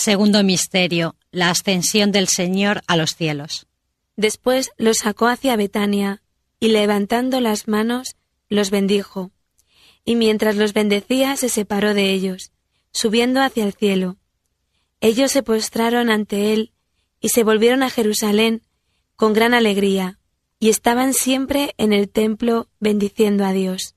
Segundo misterio, la ascensión del Señor a los cielos. Después los sacó hacia Betania, y levantando las manos, los bendijo. Y mientras los bendecía, se separó de ellos, subiendo hacia el cielo. Ellos se postraron ante él, y se volvieron a Jerusalén con gran alegría, y estaban siempre en el templo bendiciendo a Dios.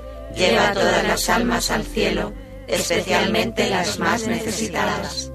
lleva todas las almas al cielo, especialmente las más necesitadas